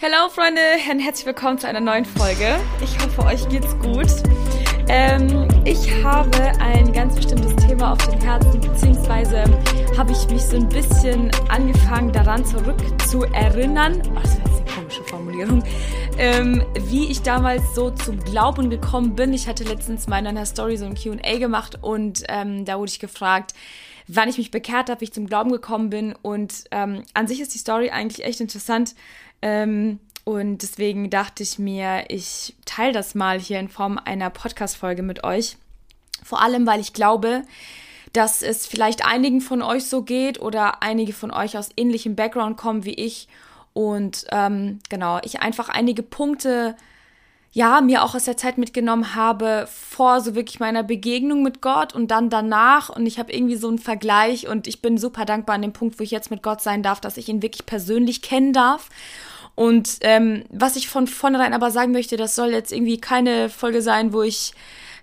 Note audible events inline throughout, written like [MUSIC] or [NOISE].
Hallo Freunde und herzlich willkommen zu einer neuen Folge. Ich hoffe, euch geht's gut. Ähm, ich habe ein ganz bestimmtes Thema auf dem Herzen, beziehungsweise habe ich mich so ein bisschen angefangen daran zurück zu erinnern. Oh, das ist eine komische Formulierung. Ähm, wie ich damals so zum Glauben gekommen bin. Ich hatte letztens mal in einer Story so ein Q&A gemacht und ähm, da wurde ich gefragt, wann ich mich bekehrt habe, wie ich zum Glauben gekommen bin. Und ähm, an sich ist die Story eigentlich echt interessant. Ähm, und deswegen dachte ich mir, ich teile das mal hier in Form einer Podcast-Folge mit euch. Vor allem, weil ich glaube, dass es vielleicht einigen von euch so geht oder einige von euch aus ähnlichem Background kommen wie ich. Und ähm, genau, ich einfach einige Punkte, ja, mir auch aus der Zeit mitgenommen habe, vor so wirklich meiner Begegnung mit Gott und dann danach. Und ich habe irgendwie so einen Vergleich und ich bin super dankbar an dem Punkt, wo ich jetzt mit Gott sein darf, dass ich ihn wirklich persönlich kennen darf und ähm, was ich von vornherein aber sagen möchte, das soll jetzt irgendwie keine Folge sein, wo ich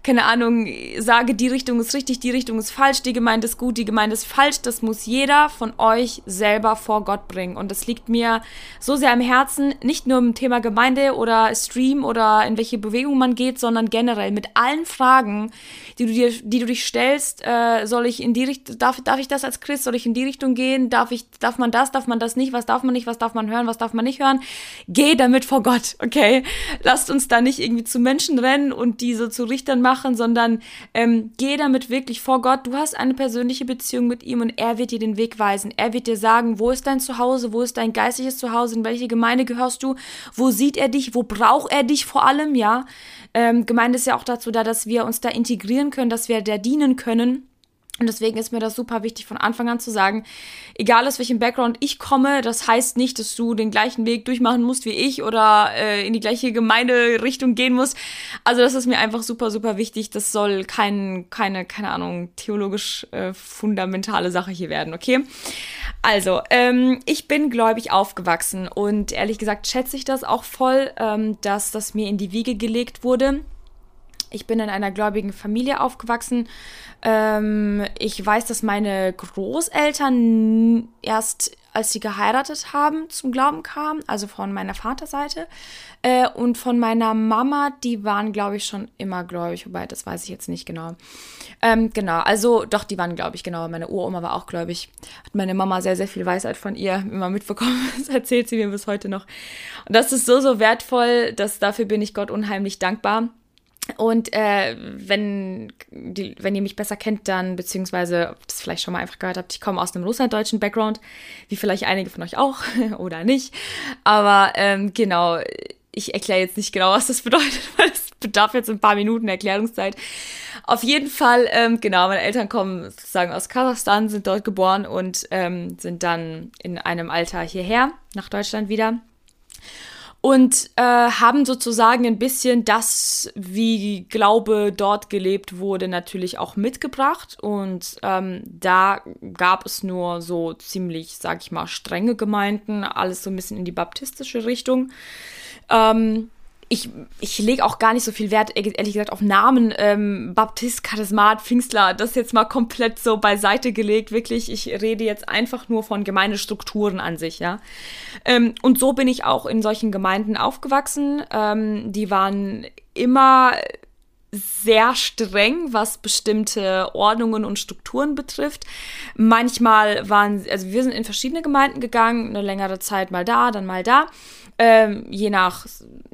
keine Ahnung, sage, die Richtung ist richtig, die Richtung ist falsch, die Gemeinde ist gut, die Gemeinde ist falsch. Das muss jeder von euch selber vor Gott bringen. Und das liegt mir so sehr am Herzen, nicht nur im Thema Gemeinde oder Stream oder in welche Bewegung man geht, sondern generell mit allen Fragen, die du dir, die du dich stellst, äh, soll ich in die Richtung, darf, darf ich das als Christ, soll ich in die Richtung gehen? Darf ich, darf man das, darf man das nicht? Was darf man nicht? Was darf man hören? Was darf man nicht hören? Geh damit vor Gott, okay? Lasst uns da nicht irgendwie zu Menschen rennen und diese zu Richtern machen machen, sondern ähm, geh damit wirklich vor Gott. Du hast eine persönliche Beziehung mit ihm und er wird dir den Weg weisen. Er wird dir sagen, wo ist dein Zuhause, wo ist dein geistliches Zuhause, in welche Gemeinde gehörst du, wo sieht er dich, wo braucht er dich vor allem, ja. Ähm, Gemeinde ist ja auch dazu da, dass wir uns da integrieren können, dass wir der dienen können. Und deswegen ist mir das super wichtig, von Anfang an zu sagen, egal aus welchem Background ich komme, das heißt nicht, dass du den gleichen Weg durchmachen musst wie ich oder äh, in die gleiche Gemeinderichtung gehen musst. Also das ist mir einfach super, super wichtig. Das soll kein, keine, keine Ahnung, theologisch äh, fundamentale Sache hier werden, okay? Also, ähm, ich bin gläubig aufgewachsen und ehrlich gesagt schätze ich das auch voll, ähm, dass das mir in die Wiege gelegt wurde. Ich bin in einer gläubigen Familie aufgewachsen. Ähm, ich weiß, dass meine Großeltern erst als sie geheiratet haben, zum Glauben kamen, also von meiner Vaterseite. Äh, und von meiner Mama, die waren, glaube ich, schon immer gläubig, wobei das weiß ich jetzt nicht genau. Ähm, genau, also doch, die waren, glaube ich, genau. Meine Uroma war auch gläubig. Hat meine Mama sehr, sehr viel Weisheit von ihr immer mitbekommen. [LAUGHS] Das erzählt sie mir bis heute noch. Und das ist so, so wertvoll, dass dafür bin ich Gott unheimlich dankbar. Und äh, wenn, die, wenn ihr mich besser kennt, dann, beziehungsweise das vielleicht schon mal einfach gehört habt, ich komme aus einem russlanddeutschen Background, wie vielleicht einige von euch auch [LAUGHS] oder nicht. Aber ähm, genau, ich erkläre jetzt nicht genau, was das [LAUGHS] bedeutet, weil es bedarf jetzt ein paar Minuten Erklärungszeit. Auf jeden Fall, ähm, genau, meine Eltern kommen sozusagen aus Kasachstan, sind dort geboren und ähm, sind dann in einem Alter hierher nach Deutschland wieder und äh, haben sozusagen ein bisschen das, wie Glaube dort gelebt wurde, natürlich auch mitgebracht. Und ähm, da gab es nur so ziemlich, sag ich mal, strenge Gemeinden, alles so ein bisschen in die baptistische Richtung. Ähm, ich, ich lege auch gar nicht so viel Wert, ehrlich gesagt, auf Namen. Ähm, Baptist, Charismat, Pfingstler, das jetzt mal komplett so beiseite gelegt. Wirklich, ich rede jetzt einfach nur von Gemeindestrukturen an sich, ja. Ähm, und so bin ich auch in solchen Gemeinden aufgewachsen. Ähm, die waren immer sehr streng, was bestimmte Ordnungen und Strukturen betrifft. Manchmal waren, also wir sind in verschiedene Gemeinden gegangen, eine längere Zeit mal da, dann mal da. Ähm, je nach,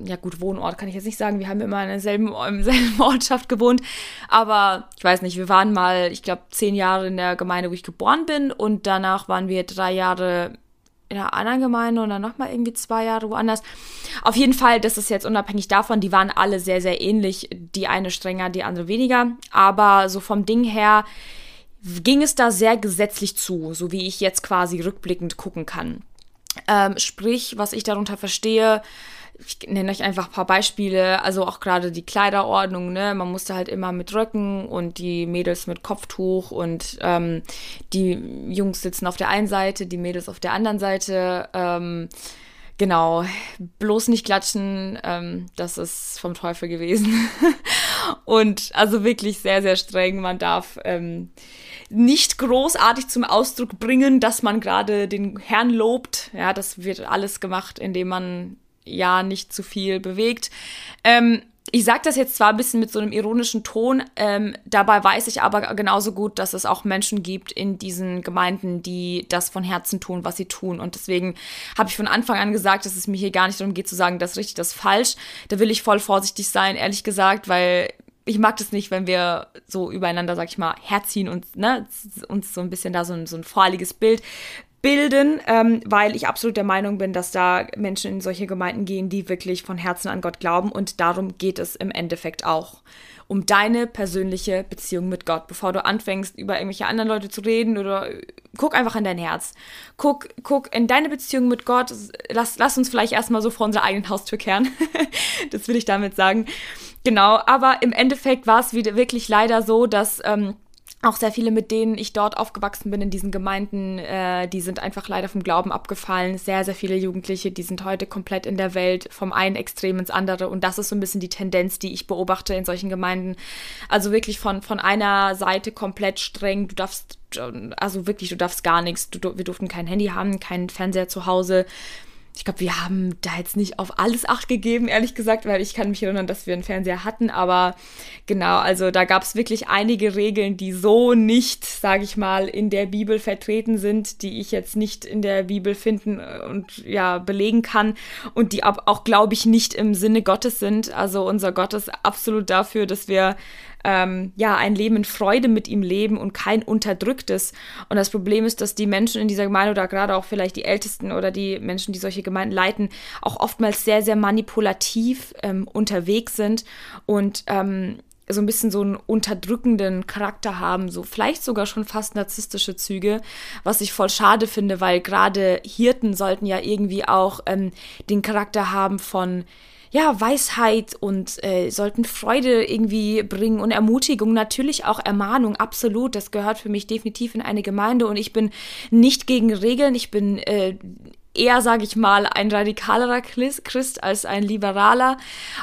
ja gut, Wohnort kann ich jetzt nicht sagen, wir haben immer in derselben, in derselben [LAUGHS] Ortschaft gewohnt, aber ich weiß nicht, wir waren mal, ich glaube, zehn Jahre in der Gemeinde, wo ich geboren bin und danach waren wir drei Jahre in einer anderen Gemeinde und dann nochmal irgendwie zwei Jahre woanders. Auf jeden Fall, das ist jetzt unabhängig davon, die waren alle sehr, sehr ähnlich. Die eine strenger, die andere weniger. Aber so vom Ding her ging es da sehr gesetzlich zu, so wie ich jetzt quasi rückblickend gucken kann. Ähm, sprich, was ich darunter verstehe, ich nenne euch einfach ein paar Beispiele, also auch gerade die Kleiderordnung, ne? Man musste halt immer mit Röcken und die Mädels mit Kopftuch und ähm, die Jungs sitzen auf der einen Seite, die Mädels auf der anderen Seite. Ähm, genau, bloß nicht klatschen, ähm, das ist vom Teufel gewesen. [LAUGHS] und also wirklich sehr, sehr streng. Man darf ähm, nicht großartig zum Ausdruck bringen, dass man gerade den Herrn lobt. Ja, das wird alles gemacht, indem man Jahr nicht zu viel bewegt. Ähm, ich sage das jetzt zwar ein bisschen mit so einem ironischen Ton, ähm, dabei weiß ich aber genauso gut, dass es auch Menschen gibt in diesen Gemeinden, die das von Herzen tun, was sie tun. Und deswegen habe ich von Anfang an gesagt, dass es mir hier gar nicht darum geht zu sagen, das ist richtig, das ist falsch. Da will ich voll vorsichtig sein, ehrlich gesagt, weil ich mag das nicht, wenn wir so übereinander, sag ich mal, herziehen und ne, uns so ein bisschen da so ein, so ein vorheiliges Bild bilden, ähm, weil ich absolut der Meinung bin, dass da Menschen in solche Gemeinden gehen, die wirklich von Herzen an Gott glauben und darum geht es im Endeffekt auch. Um deine persönliche Beziehung mit Gott. Bevor du anfängst, über irgendwelche anderen Leute zu reden oder guck einfach in dein Herz. Guck, guck in deine Beziehung mit Gott. Lass, lass uns vielleicht erstmal so vor unserer eigenen Haustür kehren. [LAUGHS] das will ich damit sagen. Genau, aber im Endeffekt war es wieder wirklich leider so, dass ähm, auch sehr viele, mit denen ich dort aufgewachsen bin in diesen Gemeinden, äh, die sind einfach leider vom Glauben abgefallen. Sehr, sehr viele Jugendliche, die sind heute komplett in der Welt vom einen Extrem ins andere. Und das ist so ein bisschen die Tendenz, die ich beobachte in solchen Gemeinden. Also wirklich von, von einer Seite komplett streng. Du darfst, also wirklich, du darfst gar nichts. Du, wir durften kein Handy haben, keinen Fernseher zu Hause ich glaube, wir haben da jetzt nicht auf alles Acht gegeben, ehrlich gesagt, weil ich kann mich erinnern, dass wir einen Fernseher hatten, aber genau, also da gab es wirklich einige Regeln, die so nicht, sage ich mal, in der Bibel vertreten sind, die ich jetzt nicht in der Bibel finden und ja belegen kann und die auch, glaube ich, nicht im Sinne Gottes sind. Also unser Gott ist absolut dafür, dass wir ähm, ja, ein Leben in Freude mit ihm leben und kein unterdrücktes. Und das Problem ist, dass die Menschen in dieser Gemeinde oder gerade auch vielleicht die Ältesten oder die Menschen, die solche Gemeinden leiten, auch oftmals sehr, sehr manipulativ ähm, unterwegs sind und ähm, so ein bisschen so einen unterdrückenden Charakter haben, so vielleicht sogar schon fast narzisstische Züge, was ich voll schade finde, weil gerade Hirten sollten ja irgendwie auch ähm, den Charakter haben von ja, Weisheit und äh, sollten Freude irgendwie bringen und Ermutigung, natürlich auch Ermahnung, absolut. Das gehört für mich definitiv in eine Gemeinde und ich bin nicht gegen Regeln, ich bin äh, eher, sage ich mal, ein radikalerer Christ als ein liberaler.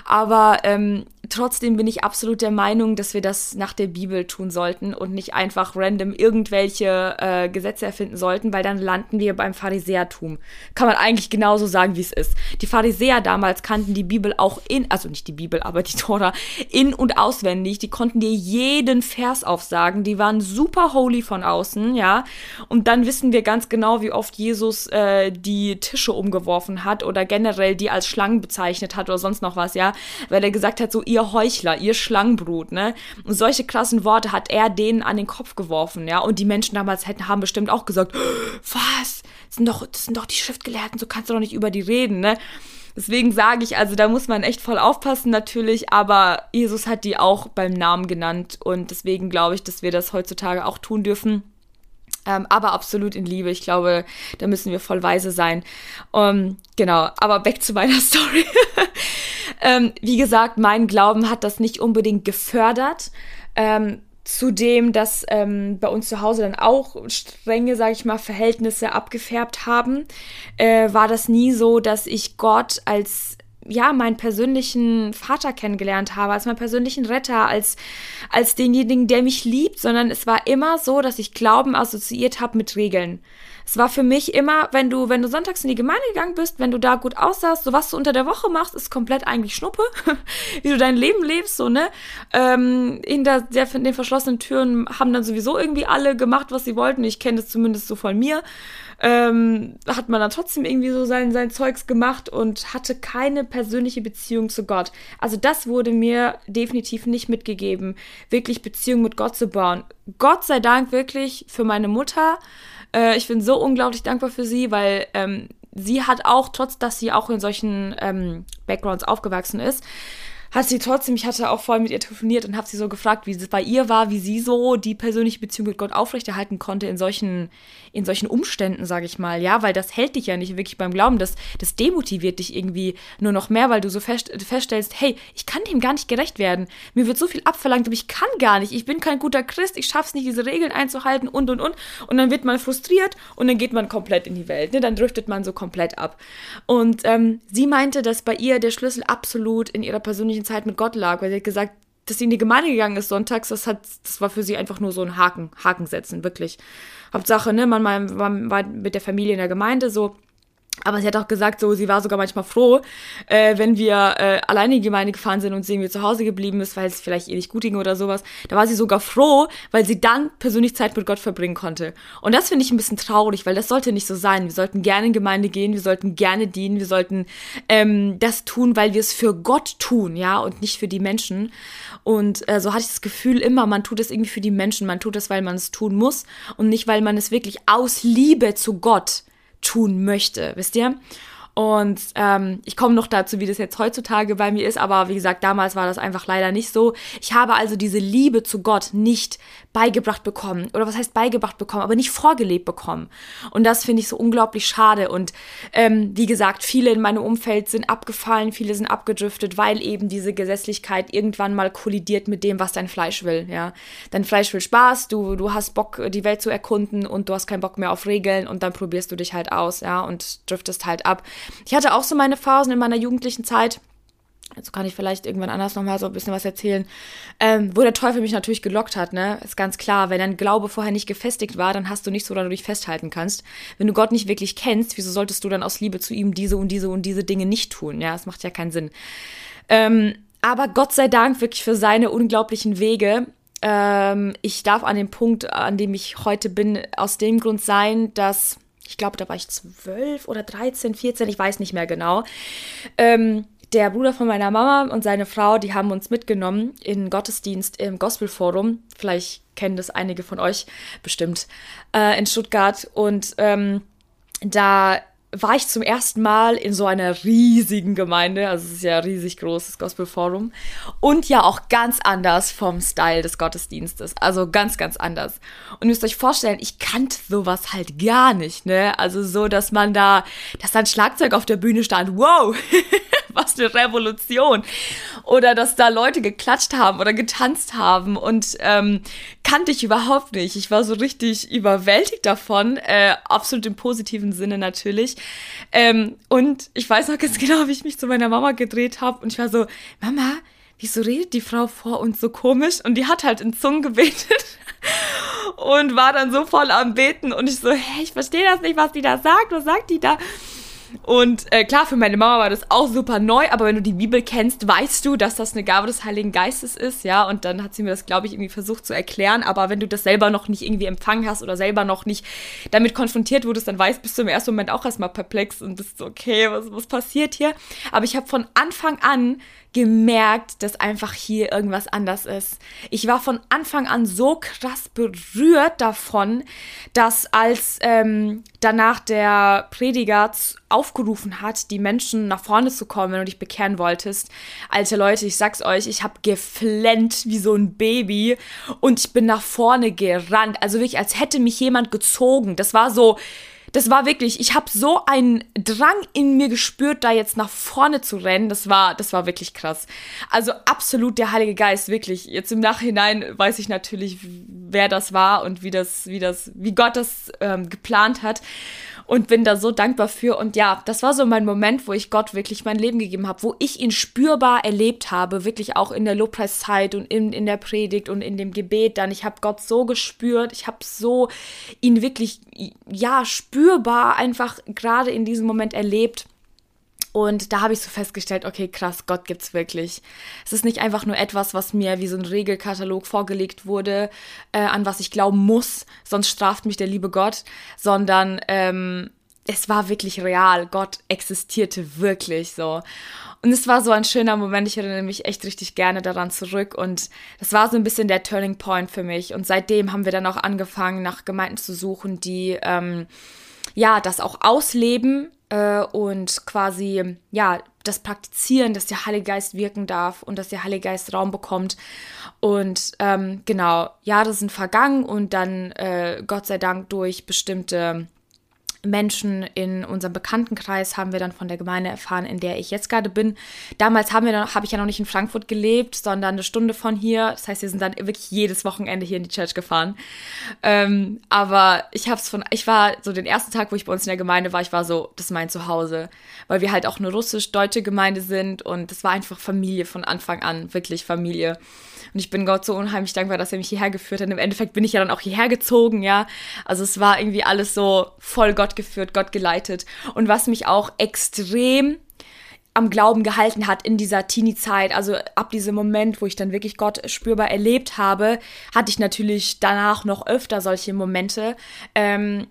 Aber ähm, trotzdem bin ich absolut der Meinung, dass wir das nach der Bibel tun sollten und nicht einfach random irgendwelche äh, Gesetze erfinden sollten, weil dann landen wir beim Pharisäertum. Kann man eigentlich genauso sagen, wie es ist. Die Pharisäer damals kannten die Bibel auch in, also nicht die Bibel, aber die Tora in und auswendig. Die konnten dir jeden Vers aufsagen. Die waren super holy von außen, ja. Und dann wissen wir ganz genau, wie oft Jesus äh, die Tische umgeworfen hat oder generell die als Schlangen bezeichnet hat oder sonst noch was, ja. Weil er gesagt hat, so ihr ihr Heuchler, ihr Schlangenbrut, ne? Und solche krassen Worte hat er denen an den Kopf geworfen, ja? Und die Menschen damals hätten, haben bestimmt auch gesagt, [GASPS] was? Das sind doch, das sind doch die Schriftgelehrten, so kannst du doch nicht über die reden, ne? Deswegen sage ich, also da muss man echt voll aufpassen natürlich, aber Jesus hat die auch beim Namen genannt und deswegen glaube ich, dass wir das heutzutage auch tun dürfen. Ähm, aber absolut in Liebe. Ich glaube, da müssen wir voll weise sein. Um, ähm, genau, aber back zu meiner [LAUGHS] Story. Ähm, wie gesagt, mein Glauben hat das nicht unbedingt gefördert. Ähm, Zudem, dass ähm, bei uns zu Hause dann auch strenge, sage ich mal, Verhältnisse abgefärbt haben, äh, war das nie so, dass ich Gott als ja, meinen persönlichen Vater kennengelernt habe, als meinen persönlichen Retter, als, als denjenigen, der mich liebt, sondern es war immer so, dass ich Glauben assoziiert habe mit Regeln. Es war für mich immer, wenn du, wenn du sonntags in die Gemeinde gegangen bist, wenn du da gut aussahst, so was du unter der Woche machst, ist komplett eigentlich Schnuppe, [LAUGHS] wie du dein Leben lebst, so, ne? Ähm, hinter der, den verschlossenen Türen haben dann sowieso irgendwie alle gemacht, was sie wollten. Ich kenne das zumindest so von mir. Ähm, hat man dann trotzdem irgendwie so sein, sein Zeugs gemacht und hatte keine persönliche Beziehung zu Gott. Also das wurde mir definitiv nicht mitgegeben, wirklich Beziehung mit Gott zu bauen. Gott sei Dank wirklich für meine Mutter, äh, ich bin so unglaublich dankbar für sie, weil ähm, sie hat auch, trotz dass sie auch in solchen ähm, Backgrounds aufgewachsen ist, hat sie trotzdem, ich hatte auch vorhin mit ihr telefoniert und habe sie so gefragt, wie es bei ihr war, wie sie so die persönliche Beziehung mit Gott aufrechterhalten konnte in solchen, in solchen Umständen, sage ich mal. Ja, weil das hält dich ja nicht wirklich beim Glauben. Das, das demotiviert dich irgendwie nur noch mehr, weil du so fest, feststellst, hey, ich kann dem gar nicht gerecht werden. Mir wird so viel abverlangt, aber ich kann gar nicht. Ich bin kein guter Christ, ich schaff's nicht, diese Regeln einzuhalten und und und. Und dann wird man frustriert und dann geht man komplett in die Welt. Ne? Dann driftet man so komplett ab. Und ähm, sie meinte, dass bei ihr der Schlüssel absolut in ihrer persönlichen Zeit mit Gott lag, weil sie hat gesagt, dass sie in die Gemeinde gegangen ist sonntags, das hat, das war für sie einfach nur so ein Haken, Haken setzen, wirklich. Hauptsache, ne, man, man, man war mit der Familie in der Gemeinde so, Aber sie hat auch gesagt, so, sie war sogar manchmal froh, äh, wenn wir äh, alleine in die Gemeinde gefahren sind und sie irgendwie zu Hause geblieben ist, weil es vielleicht ihr nicht gut ging oder sowas. Da war sie sogar froh, weil sie dann persönlich Zeit mit Gott verbringen konnte. Und das finde ich ein bisschen traurig, weil das sollte nicht so sein. Wir sollten gerne in Gemeinde gehen, wir sollten gerne dienen, wir sollten ähm, das tun, weil wir es für Gott tun, ja, und nicht für die Menschen. Und äh, so hatte ich das Gefühl immer, man tut es irgendwie für die Menschen, man tut es, weil man es tun muss und nicht, weil man es wirklich aus Liebe zu Gott tun möchte, wisst ihr? Und ähm, ich komme noch dazu, wie das jetzt heutzutage bei mir ist, aber wie gesagt, damals war das einfach leider nicht so. Ich habe also diese Liebe zu Gott nicht beigebracht bekommen. Oder was heißt beigebracht bekommen, aber nicht vorgelebt bekommen. Und das finde ich so unglaublich schade. Und ähm, wie gesagt, viele in meinem Umfeld sind abgefallen, viele sind abgedriftet, weil eben diese Gesetzlichkeit irgendwann mal kollidiert mit dem, was dein Fleisch will. Ja, Dein Fleisch will Spaß, du, du hast Bock, die Welt zu erkunden und du hast keinen Bock mehr auf Regeln und dann probierst du dich halt aus, ja, und driftest halt ab. Ich hatte auch so meine Phasen in meiner jugendlichen Zeit. Jetzt kann ich vielleicht irgendwann anders nochmal so ein bisschen was erzählen, ähm, wo der Teufel mich natürlich gelockt hat, ne? Ist ganz klar, wenn dein Glaube vorher nicht gefestigt war, dann hast du nichts, woran du dich festhalten kannst. Wenn du Gott nicht wirklich kennst, wieso solltest du dann aus Liebe zu ihm diese und diese und diese Dinge nicht tun? Ja, das macht ja keinen Sinn. Ähm, aber Gott sei Dank wirklich für seine unglaublichen Wege. Ähm, ich darf an dem Punkt, an dem ich heute bin, aus dem Grund sein, dass ich glaube, da war ich zwölf oder dreizehn, vierzehn, ich weiß nicht mehr genau. Ähm, der Bruder von meiner Mama und seine Frau, die haben uns mitgenommen in Gottesdienst im Gospelforum. Vielleicht kennen das einige von euch bestimmt äh, in Stuttgart. Und ähm, da war ich zum ersten Mal in so einer riesigen Gemeinde, also es ist ja riesig groß, das Gospel Forum, und ja auch ganz anders vom Style des Gottesdienstes, also ganz, ganz anders. Und ihr müsst euch vorstellen, ich kannte sowas halt gar nicht, ne? Also so, dass man da, dass da ein Schlagzeug auf der Bühne stand, wow, [LAUGHS] [LAUGHS] was eine Revolution. Oder dass da Leute geklatscht haben oder getanzt haben und ähm, kannte ich überhaupt nicht. Ich war so richtig überwältigt davon, äh, absolut im positiven Sinne natürlich. Ähm, und ich weiß noch ganz [LAUGHS] genau, wie ich mich zu meiner Mama gedreht habe und ich war so, Mama, wieso redet die Frau vor uns so komisch? Und die hat halt in Zungen gebetet [LAUGHS] und war dann so voll am Beten und ich so, hä, ich verstehe das nicht, was die da sagt, was sagt die da? Und äh, klar, für meine Mama war das auch super neu, aber wenn du die Bibel kennst, weißt du, dass das eine Gabe des Heiligen Geistes ist, ja. Und dann hat sie mir das, glaube ich, irgendwie versucht zu erklären. Aber wenn du das selber noch nicht irgendwie empfangen hast oder selber noch nicht damit konfrontiert wurdest, dann weißt, bist du im ersten Moment auch erstmal perplex und bist so, okay, was, was passiert hier? Aber ich habe von Anfang an gemerkt, dass einfach hier irgendwas anders ist. Ich war von Anfang an so krass berührt davon, dass als ähm, danach der Prediger aufgerufen hat, die Menschen nach vorne zu kommen, wenn du dich bekehren wolltest. Alte Leute, ich sag's euch, ich habe geflennt wie so ein Baby und ich bin nach vorne gerannt. Also wirklich, als hätte mich jemand gezogen. Das war so, das war wirklich, ich habe so einen Drang in mir gespürt, da jetzt nach vorne zu rennen. Das war, das war wirklich krass. Also absolut der Heilige Geist, wirklich. Jetzt im Nachhinein weiß ich natürlich, wer das war und wie das, wie das, wie Gott das ähm, geplant hat und bin da so dankbar für. Und ja, das war so mein Moment, wo ich Gott wirklich mein Leben gegeben habe, wo ich ihn spürbar erlebt habe, wirklich auch in der Lobpreiszeit und in, in der Predigt und in dem Gebet dann. Ich habe Gott so gespürt, ich habe so ihn wirklich, ja, spürbar einfach gerade in diesem Moment erlebt. Und da habe ich so festgestellt, okay, krass, Gott gibt's wirklich. Es ist nicht einfach nur etwas, was mir wie so ein Regelkatalog vorgelegt wurde, äh, an was ich glauben muss, sonst straft mich der liebe Gott, sondern ähm, es war wirklich real. Gott existierte wirklich so. Und es war so ein schöner Moment. Ich erinnere mich echt richtig gerne daran zurück. Und das war so ein bisschen der Turning Point für mich. Und seitdem haben wir dann auch angefangen, nach Gemeinden zu suchen, die ähm, ja das auch ausleben äh, und quasi, ja, das Praktizieren, dass der Heilige Geist wirken darf und dass der Heilige Geist Raum bekommt. Und ähm, genau, Jahre sind vergangen und dann äh, Gott sei Dank durch bestimmte Menschen in unserem Bekanntenkreis haben wir dann von der Gemeinde erfahren, in der ich jetzt gerade bin. Damals haben wir habe ich ja noch nicht in Frankfurt gelebt, sondern eine Stunde von hier. Das heißt, wir sind dann wirklich jedes Wochenende hier in die Church gefahren. Ähm, aber ich habe es von, ich war so den ersten Tag, wo ich bei uns in der Gemeinde war, ich war so, das ist mein Zuhause, weil wir halt auch eine russisch-deutsche Gemeinde sind und das war einfach Familie von Anfang an, wirklich Familie. Und ich bin Gott so unheimlich dankbar, dass er mich hierher geführt hat. Im Endeffekt bin ich ja dann auch hierher gezogen, ja. Also es war irgendwie alles so voll Gott geführt, Gott geleitet und was mich auch extrem am Glauben gehalten hat in dieser Teenie-Zeit. Also ab diesem Moment, wo ich dann wirklich Gott spürbar erlebt habe, hatte ich natürlich danach noch öfter solche Momente. Ähm,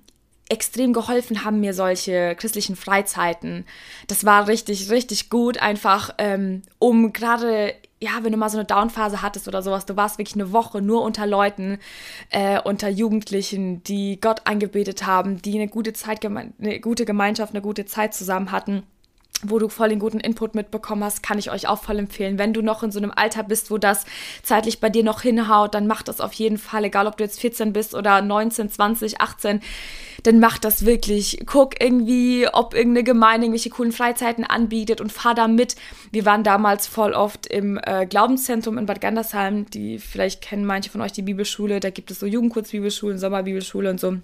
extrem geholfen haben mir solche christlichen Freizeiten. Das war richtig, richtig gut, einfach ähm, um gerade, ja, wenn du mal so eine Downphase hattest oder sowas, du warst wirklich eine Woche nur unter Leuten, äh, unter Jugendlichen, die Gott angebetet haben, die eine gute Zeit, eine gute Gemeinschaft, eine gute Zeit zusammen hatten wo du voll den guten Input mitbekommen hast, kann ich euch auch voll empfehlen. Wenn du noch in so einem Alter bist, wo das zeitlich bei dir noch hinhaut, dann mach das auf jeden Fall, egal ob du jetzt 14 bist oder 19, 20, 18, dann mach das wirklich. Guck irgendwie, ob irgendeine Gemeinde irgendwelche coolen Freizeiten anbietet und fahr da mit. Wir waren damals voll oft im äh, Glaubenszentrum in Bad Gandersheim, die vielleicht kennen manche von euch die Bibelschule, da gibt es so Jugendkurzbibelschulen, Sommerbibelschule und so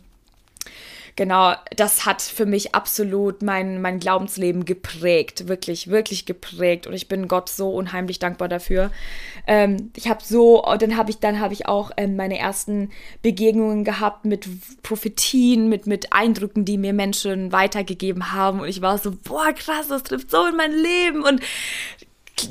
genau, das hat für mich absolut mein, mein Glaubensleben geprägt, wirklich, wirklich geprägt. Und ich bin Gott so unheimlich dankbar dafür. Ähm, ich habe so, dann habe ich, dann habe ich auch ähm, meine ersten Begegnungen gehabt mit Prophetien, mit, mit Eindrücken, die mir Menschen weitergegeben haben. Und ich war so, boah, krass, das trifft so in mein Leben. Und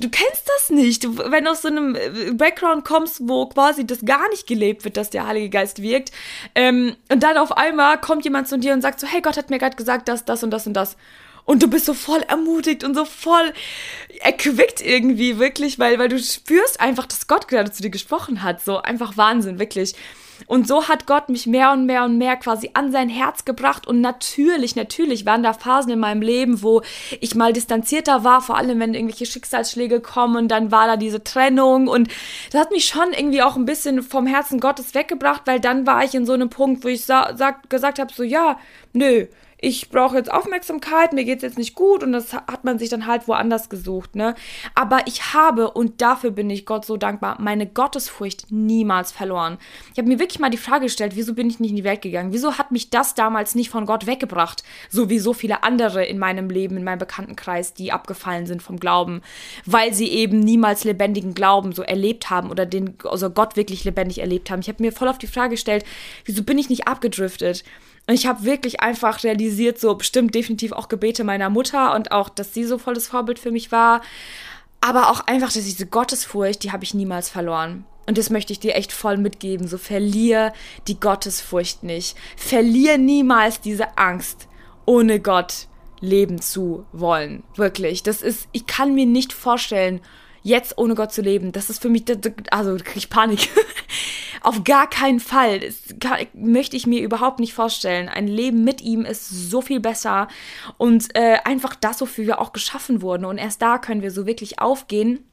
du kennst das nicht. Wenn du aus so einem äh, Background kommst, wo quasi das gar nicht gelebt wird, dass der Heilige Geist wirkt, ähm, und dann auf einmal kommt jemand zu dir und sagt so, hey, Gott hat mir gerade gesagt, das, das und das und das. Und du bist so voll ermutigt und so voll erquickt irgendwie, wirklich, weil, weil du spürst einfach, dass Gott gerade zu dir gesprochen hat. So einfach Wahnsinn, wirklich. Und so hat Gott mich mehr und mehr und mehr quasi an sein Herz gebracht. Und natürlich, natürlich waren da Phasen in meinem Leben, wo ich mal distanzierter war, vor allem wenn irgendwelche Schicksalsschläge kommen dann war da diese Trennung. Und das hat mich schon irgendwie auch ein bisschen vom Herzen Gottes weggebracht, weil dann war ich in so einem Punkt, wo ich gesagt habe, so ja, nö, ich brauche jetzt Aufmerksamkeit, mir geht's jetzt nicht gut und das hat man sich dann halt woanders gesucht, ne? Aber ich habe, und dafür bin ich Gott so dankbar, meine Gottesfurcht niemals verloren. Ich habe mir wirklich mal die Frage gestellt, wieso bin ich nicht in die Welt gegangen? Wieso hat mich das damals nicht von Gott weggebracht? So wie so viele andere in meinem Leben, in meinem Bekanntenkreis, die abgefallen sind vom Glauben, weil sie eben niemals lebendigen Glauben so erlebt haben oder den, also Gott wirklich lebendig erlebt haben. Ich habe mir voll auf die Frage gestellt, wieso bin ich nicht abgedriftet? Und ich habe wirklich einfach realisiert, so bestimmt definitiv auch Gebete meiner Mutter und auch, dass sie so volles Vorbild für mich war. Aber auch einfach, dass diese Gottesfurcht, die habe ich niemals verloren. Und das möchte ich dir echt voll mitgeben. So verlier die Gottesfurcht nicht. Verlier niemals diese Angst, ohne Gott leben zu wollen. Wirklich. Das ist, ich kann mir nicht vorstellen, jetzt ohne Gott zu leben. Das ist für mich, also kriege ich Panik. [LAUGHS] Auf gar keinen Fall. Das möchte ich mir überhaupt nicht vorstellen. Ein Leben mit ihm ist so viel besser und äh, einfach das, wofür wir auch geschaffen wurden. Und erst da können wir so wirklich aufgehen.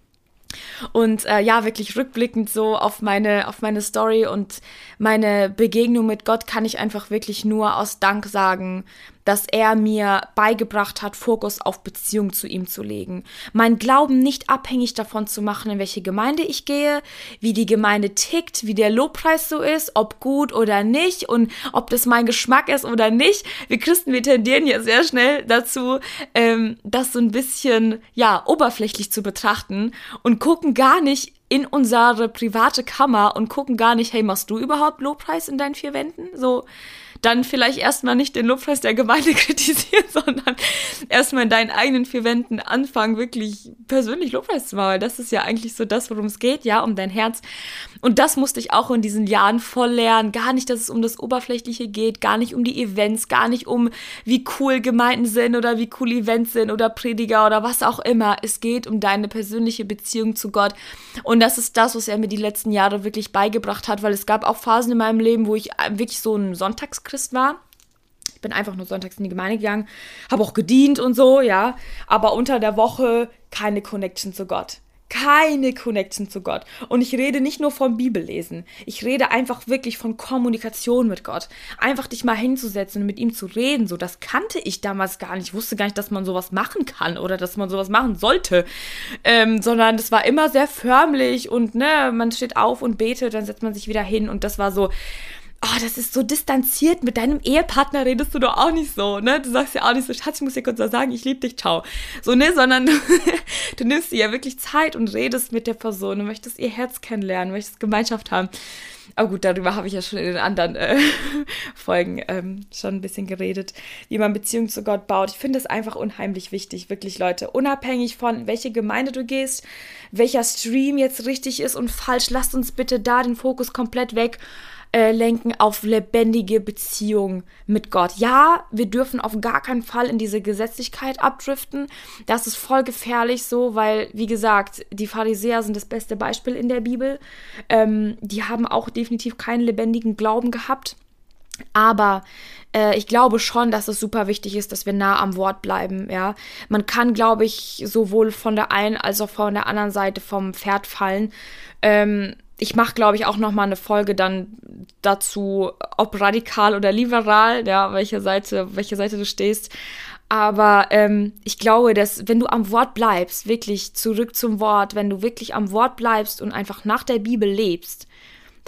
Und äh, ja, wirklich rückblickend so auf meine, auf meine Story und meine Begegnung mit Gott kann ich einfach wirklich nur aus Dank sagen, dass er mir beigebracht hat, Fokus auf Beziehung zu ihm zu legen. Mein Glauben nicht abhängig davon zu machen, in welche Gemeinde ich gehe, wie die Gemeinde tickt, wie der Lobpreis so ist, ob gut oder nicht und ob das mein Geschmack ist oder nicht. Wir Christen, wir tendieren ja sehr schnell dazu, ähm, das so ein bisschen, ja, oberflächlich zu betrachten und gucken gar nicht in unsere private Kammer und gucken gar nicht, hey, machst du überhaupt Lobpreis in deinen vier Wänden? So, dann vielleicht erstmal nicht den Lobpreis der Gemeinde [LAUGHS] kritisieren, sondern erstmal in deinen eigenen vier Wänden anfangen, wirklich persönlich Lobpreis zu machen. Das ist ja eigentlich so das, worum es geht, ja, um dein Herz. Und das musste ich auch in diesen Jahren voll lernen. Gar nicht, dass es um das Oberflächliche geht, gar nicht um die Events, gar nicht um, wie cool Gemeinden sind oder wie cool Events sind oder Prediger oder was auch immer. Es geht um deine persönliche Beziehung zu Gott. Und das ist das, was er mir die letzten Jahre wirklich beigebracht hat, weil es gab auch Phasen in meinem Leben, wo ich wirklich so ein Sonntags Christ war. Ich bin einfach nur sonntags in die Gemeinde gegangen, habe auch gedient und so, ja. Aber unter der Woche keine Connection zu Gott. Keine Connection zu Gott. Und ich rede nicht nur vom Bibellesen. Ich rede einfach wirklich von Kommunikation mit Gott. Einfach dich mal hinzusetzen und mit ihm zu reden. So, das kannte ich damals gar nicht. Ich wusste gar nicht, dass man sowas machen kann oder dass man sowas machen sollte. Ähm, sondern das war immer sehr förmlich und ne, man steht auf und betet, dann setzt man sich wieder hin und das war so, oh, das ist so distanziert, mit deinem Ehepartner redest du doch auch nicht so, ne? Du sagst ja auch nicht so, Schatz, ich muss dir kurz was sagen, ich liebe dich, ciao. So, ne? Sondern du, [LAUGHS] du nimmst dir ja wirklich Zeit und redest mit der Person und möchtest ihr Herz kennenlernen, möchtest Gemeinschaft haben. Aber gut, darüber habe ich ja schon in den anderen äh, [LAUGHS] Folgen ähm, schon ein bisschen geredet, wie man Beziehungen zu Gott baut. Ich finde es einfach unheimlich wichtig, wirklich Leute, unabhängig von welche Gemeinde du gehst, welcher Stream jetzt richtig ist und falsch, lasst uns bitte da den Fokus komplett weg äh, lenken auf lebendige Beziehung mit Gott. Ja, wir dürfen auf gar keinen Fall in diese Gesetzlichkeit abdriften. Das ist voll gefährlich so, weil, wie gesagt, die Pharisäer sind das beste Beispiel in der Bibel. Ähm, die haben auch definitiv keinen lebendigen Glauben gehabt. Aber äh, ich glaube schon, dass es super wichtig ist, dass wir nah am Wort bleiben. Ja, man kann, glaube ich, sowohl von der einen als auch von der anderen Seite vom Pferd fallen. Ähm, ich mache, glaube ich, auch noch mal eine Folge dann dazu, ob radikal oder liberal, ja, welche Seite, welche Seite du stehst. Aber ähm, ich glaube, dass wenn du am Wort bleibst, wirklich zurück zum Wort, wenn du wirklich am Wort bleibst und einfach nach der Bibel lebst,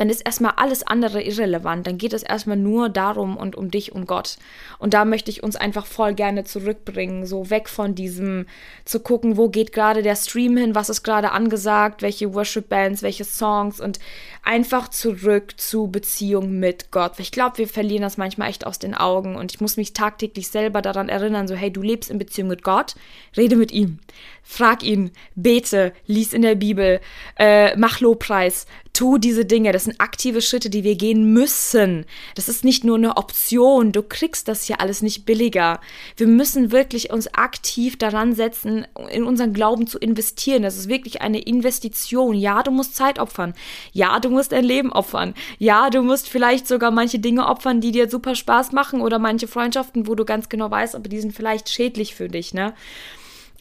dann ist erstmal alles andere irrelevant. Dann geht es erstmal nur darum und um dich und Gott. Und da möchte ich uns einfach voll gerne zurückbringen, so weg von diesem zu gucken, wo geht gerade der Stream hin, was ist gerade angesagt, welche Worship Bands, welche Songs und einfach zurück zu Beziehung mit Gott. Ich glaube, wir verlieren das manchmal echt aus den Augen und ich muss mich tagtäglich selber daran erinnern, so hey, du lebst in Beziehung mit Gott, rede mit ihm, frag ihn, bete, lies in der Bibel, äh, mach Lobpreis, tu diese Dinge. Das sind aktive Schritte, die wir gehen müssen. Das ist nicht nur eine Option. Du kriegst das hier alles nicht billiger. Wir müssen wirklich uns aktiv daran setzen, in unseren Glauben zu investieren. Das ist wirklich eine Investition. Ja, du musst Zeit opfern. Ja, du musst dein Leben opfern. Ja, du musst vielleicht sogar manche Dinge opfern, die dir super Spaß machen oder manche Freundschaften, wo du ganz genau weißt, aber die sind vielleicht schädlich für dich, ne?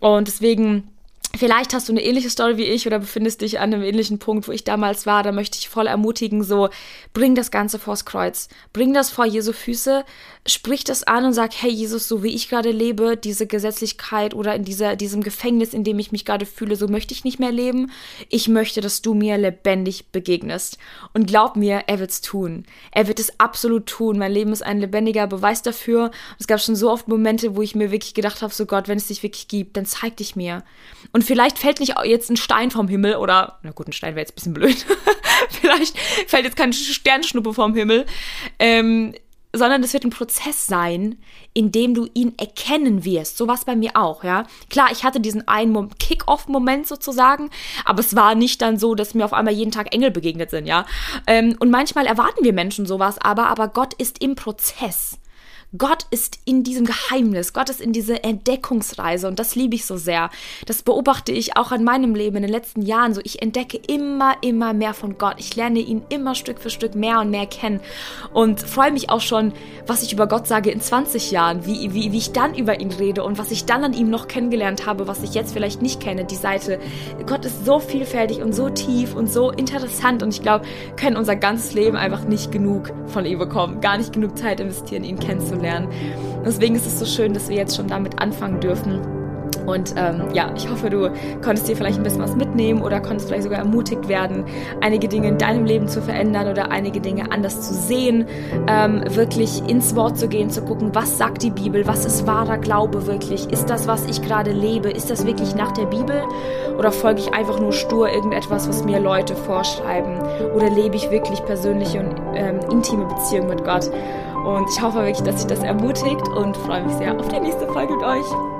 Und deswegen Vielleicht hast du eine ähnliche Story wie ich oder befindest dich an einem ähnlichen Punkt, wo ich damals war. Da möchte ich voll ermutigen, so bring das Ganze vors Kreuz, bring das vor Jesu Füße, sprich das an und sag, hey Jesus, so wie ich gerade lebe, diese Gesetzlichkeit oder in dieser, diesem Gefängnis, in dem ich mich gerade fühle, so möchte ich nicht mehr leben. Ich möchte, dass du mir lebendig begegnest. Und glaub mir, er wird's tun. Er wird es absolut tun. Mein Leben ist ein lebendiger Beweis dafür. es gab schon so oft Momente, wo ich mir wirklich gedacht habe, so Gott, wenn es dich wirklich gibt, dann zeig dich mir. Und und vielleicht fällt nicht jetzt ein Stein vom Himmel oder, na gut, ein Stein wäre jetzt ein bisschen blöd. [LAUGHS] vielleicht fällt jetzt kein Sternschnuppe vom Himmel. Ähm, sondern es wird ein Prozess sein, in dem du ihn erkennen wirst. So war bei mir auch, ja. Klar, ich hatte diesen einen Kick-Off-Moment sozusagen, aber es war nicht dann so, dass mir auf einmal jeden Tag Engel begegnet sind, ja. Ähm, und manchmal erwarten wir Menschen sowas, aber, aber Gott ist im Prozess. Gott ist in diesem Geheimnis, Gott ist in dieser Entdeckungsreise und das liebe ich so sehr. Das beobachte ich auch an meinem Leben in den letzten Jahren so. Ich entdecke immer, immer mehr von Gott. Ich lerne ihn immer Stück für Stück mehr und mehr kennen und freue mich auch schon, was ich über Gott sage in 20 Jahren, wie, wie, wie ich dann über ihn rede und was ich dann an ihm noch kennengelernt habe, was ich jetzt vielleicht nicht kenne. Die Seite, Gott ist so vielfältig und so tief und so interessant und ich glaube, können unser ganzes Leben einfach nicht genug von ihm bekommen, gar nicht genug Zeit investieren, ihn kennenzulernen kennenzulernen. Deswegen ist es so schön, dass wir jetzt schon damit anfangen dürfen. Und ähm, ja, ich hoffe, du konntest dir vielleicht ein bisschen was mitnehmen oder konntest vielleicht sogar ermutigt werden, einige Dinge in deinem Leben zu verändern oder einige Dinge anders zu sehen, ähm, wirklich ins Wort zu gehen, zu gucken, was sagt die Bibel, was ist wahrer Glaube wirklich, ist das, was ich gerade lebe, ist das wirklich nach der Bibel oder folge ich einfach nur stur irgendetwas, was mir Leute vorschreiben oder lebe ich wirklich persönliche und ähm, intime Beziehungen mit Gott. Und ich hoffe wirklich, dass sich das ermutigt und freue mich sehr auf die nächste Folge mit euch.